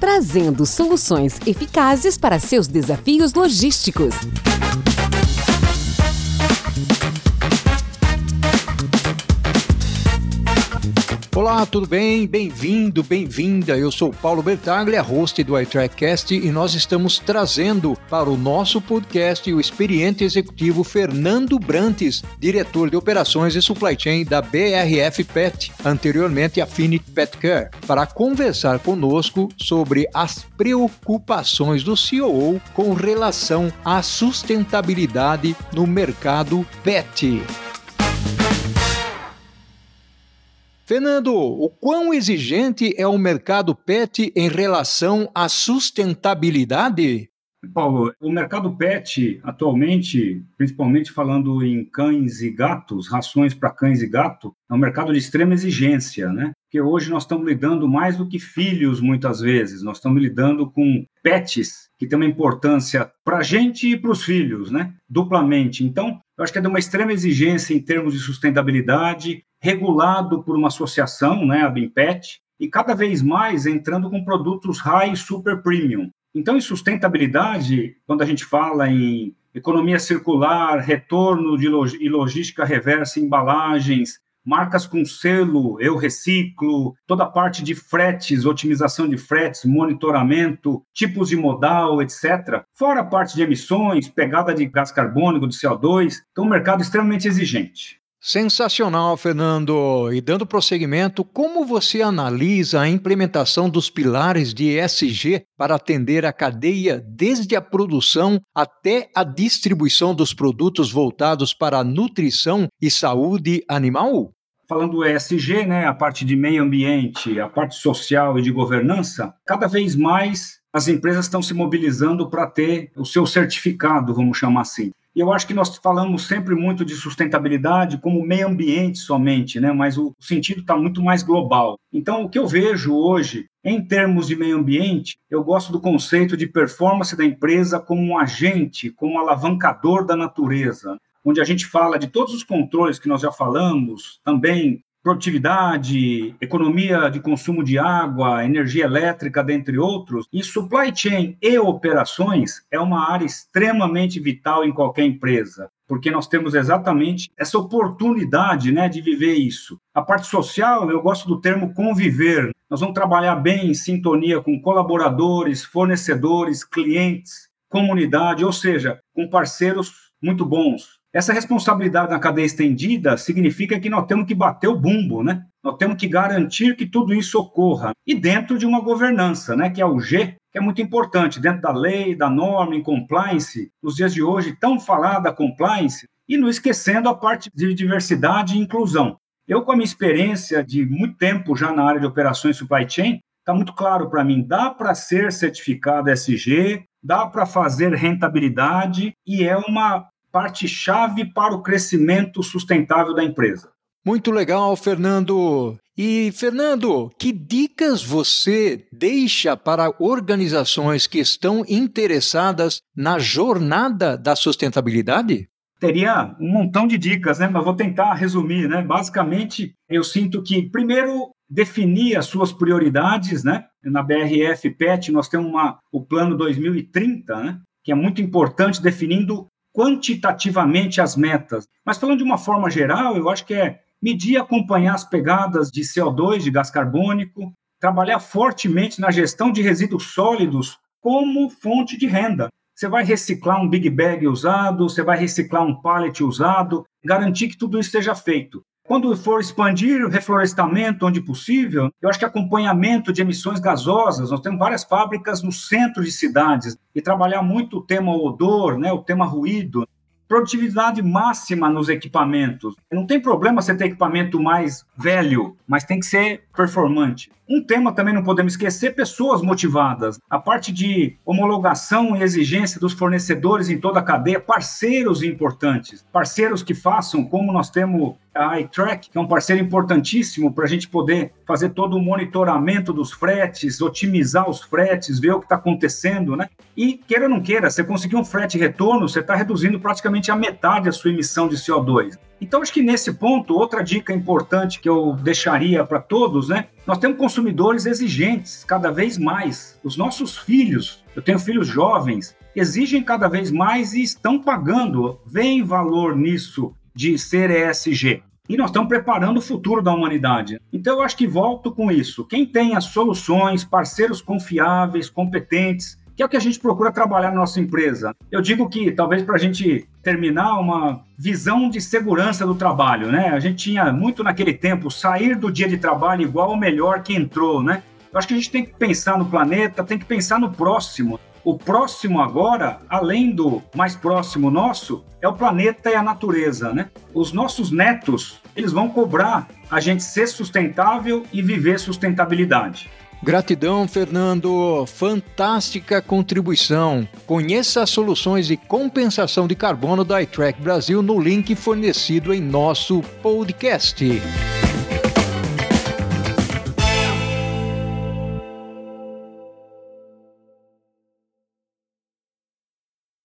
trazendo soluções eficazes para seus desafios logísticos. Olá, tudo bem? Bem-vindo, bem-vinda. Eu sou Paulo Bertaglia, host do iTrackcast, e nós estamos trazendo para o nosso podcast o experiente executivo Fernando Brantes, diretor de operações e supply chain da BRF Pet, anteriormente Affinity Pet Care, para conversar conosco sobre as preocupações do COO com relação à sustentabilidade no mercado pet. Fernando, o quão exigente é o mercado pet em relação à sustentabilidade? Paulo, o mercado pet atualmente, principalmente falando em cães e gatos, rações para cães e gato, é um mercado de extrema exigência, né? Porque hoje nós estamos lidando mais do que filhos, muitas vezes. Nós estamos lidando com pets que têm uma importância para a gente e para os filhos, né? Duplamente. Então, eu acho que é de uma extrema exigência em termos de sustentabilidade, regulado por uma associação, né, a BIMPET, e cada vez mais entrando com produtos high e super premium. Então, em sustentabilidade, quando a gente fala em economia circular, retorno de log e logística reversa, embalagens, marcas com selo Eu Reciclo, toda a parte de fretes, otimização de fretes, monitoramento, tipos de modal, etc. Fora a parte de emissões, pegada de gás carbônico, de CO2. Então, um mercado extremamente exigente. Sensacional, Fernando. E dando prosseguimento, como você analisa a implementação dos pilares de ESG para atender a cadeia desde a produção até a distribuição dos produtos voltados para a nutrição e saúde animal? falando ESG, né, a parte de meio ambiente, a parte social e de governança, cada vez mais as empresas estão se mobilizando para ter o seu certificado, vamos chamar assim. Eu acho que nós falamos sempre muito de sustentabilidade como meio ambiente somente, né? mas o sentido está muito mais global. Então, o que eu vejo hoje, em termos de meio ambiente, eu gosto do conceito de performance da empresa como um agente, como um alavancador da natureza, onde a gente fala de todos os controles que nós já falamos, também produtividade, economia de consumo de água, energia elétrica, dentre outros. E supply chain e operações é uma área extremamente vital em qualquer empresa, porque nós temos exatamente essa oportunidade né, de viver isso. A parte social, eu gosto do termo conviver. Nós vamos trabalhar bem em sintonia com colaboradores, fornecedores, clientes, comunidade, ou seja, com parceiros muito bons. Essa responsabilidade na cadeia estendida significa que nós temos que bater o bumbo, né? Nós temos que garantir que tudo isso ocorra. E dentro de uma governança, né, que é o G, que é muito importante, dentro da lei, da norma, em compliance, nos dias de hoje, tão falada compliance, e não esquecendo a parte de diversidade e inclusão. Eu, com a minha experiência de muito tempo já na área de operações supply chain, está muito claro para mim, dá para ser certificado SG, dá para fazer rentabilidade e é uma parte-chave para o crescimento sustentável da empresa. Muito legal, Fernando. E, Fernando, que dicas você deixa para organizações que estão interessadas na jornada da sustentabilidade? Teria um montão de dicas, né? mas vou tentar resumir. Né? Basicamente, eu sinto que, primeiro, definir as suas prioridades. Né? Na BRF PET, nós temos uma, o plano 2030, né? que é muito importante, definindo quantitativamente as metas. Mas falando de uma forma geral, eu acho que é medir e acompanhar as pegadas de CO2, de gás carbônico, trabalhar fortemente na gestão de resíduos sólidos como fonte de renda. Você vai reciclar um big bag usado, você vai reciclar um pallet usado, garantir que tudo isso seja feito. Quando for expandir o reflorestamento onde possível, eu acho que acompanhamento de emissões gasosas, nós temos várias fábricas no centro de cidades, e trabalhar muito o tema odor, né, o tema ruído, produtividade máxima nos equipamentos. Não tem problema você ter equipamento mais velho, mas tem que ser performante. Um tema também não podemos esquecer: pessoas motivadas. A parte de homologação e exigência dos fornecedores em toda a cadeia, parceiros importantes, parceiros que façam, como nós temos a iTrack, que é um parceiro importantíssimo para a gente poder fazer todo o monitoramento dos fretes, otimizar os fretes, ver o que está acontecendo, né? E queira ou não queira, você conseguir um frete retorno, você está reduzindo praticamente a metade a sua emissão de CO2. Então, acho que nesse ponto, outra dica importante que eu deixaria para todos, né? Nós temos consumidores exigentes cada vez mais. Os nossos filhos, eu tenho filhos jovens, exigem cada vez mais e estão pagando, veem valor nisso de ser ESG. E nós estamos preparando o futuro da humanidade. Então, eu acho que volto com isso. Quem tem as soluções, parceiros confiáveis, competentes, que é o que a gente procura trabalhar na nossa empresa. Eu digo que, talvez para a gente terminar, uma visão de segurança do trabalho, né? A gente tinha muito naquele tempo sair do dia de trabalho igual ao melhor que entrou, né? Eu acho que a gente tem que pensar no planeta, tem que pensar no próximo. O próximo agora, além do mais próximo nosso, é o planeta e a natureza, né? Os nossos netos, eles vão cobrar a gente ser sustentável e viver sustentabilidade. Gratidão, Fernando. Fantástica contribuição. Conheça as soluções de compensação de carbono da iTrack Brasil no link fornecido em nosso podcast.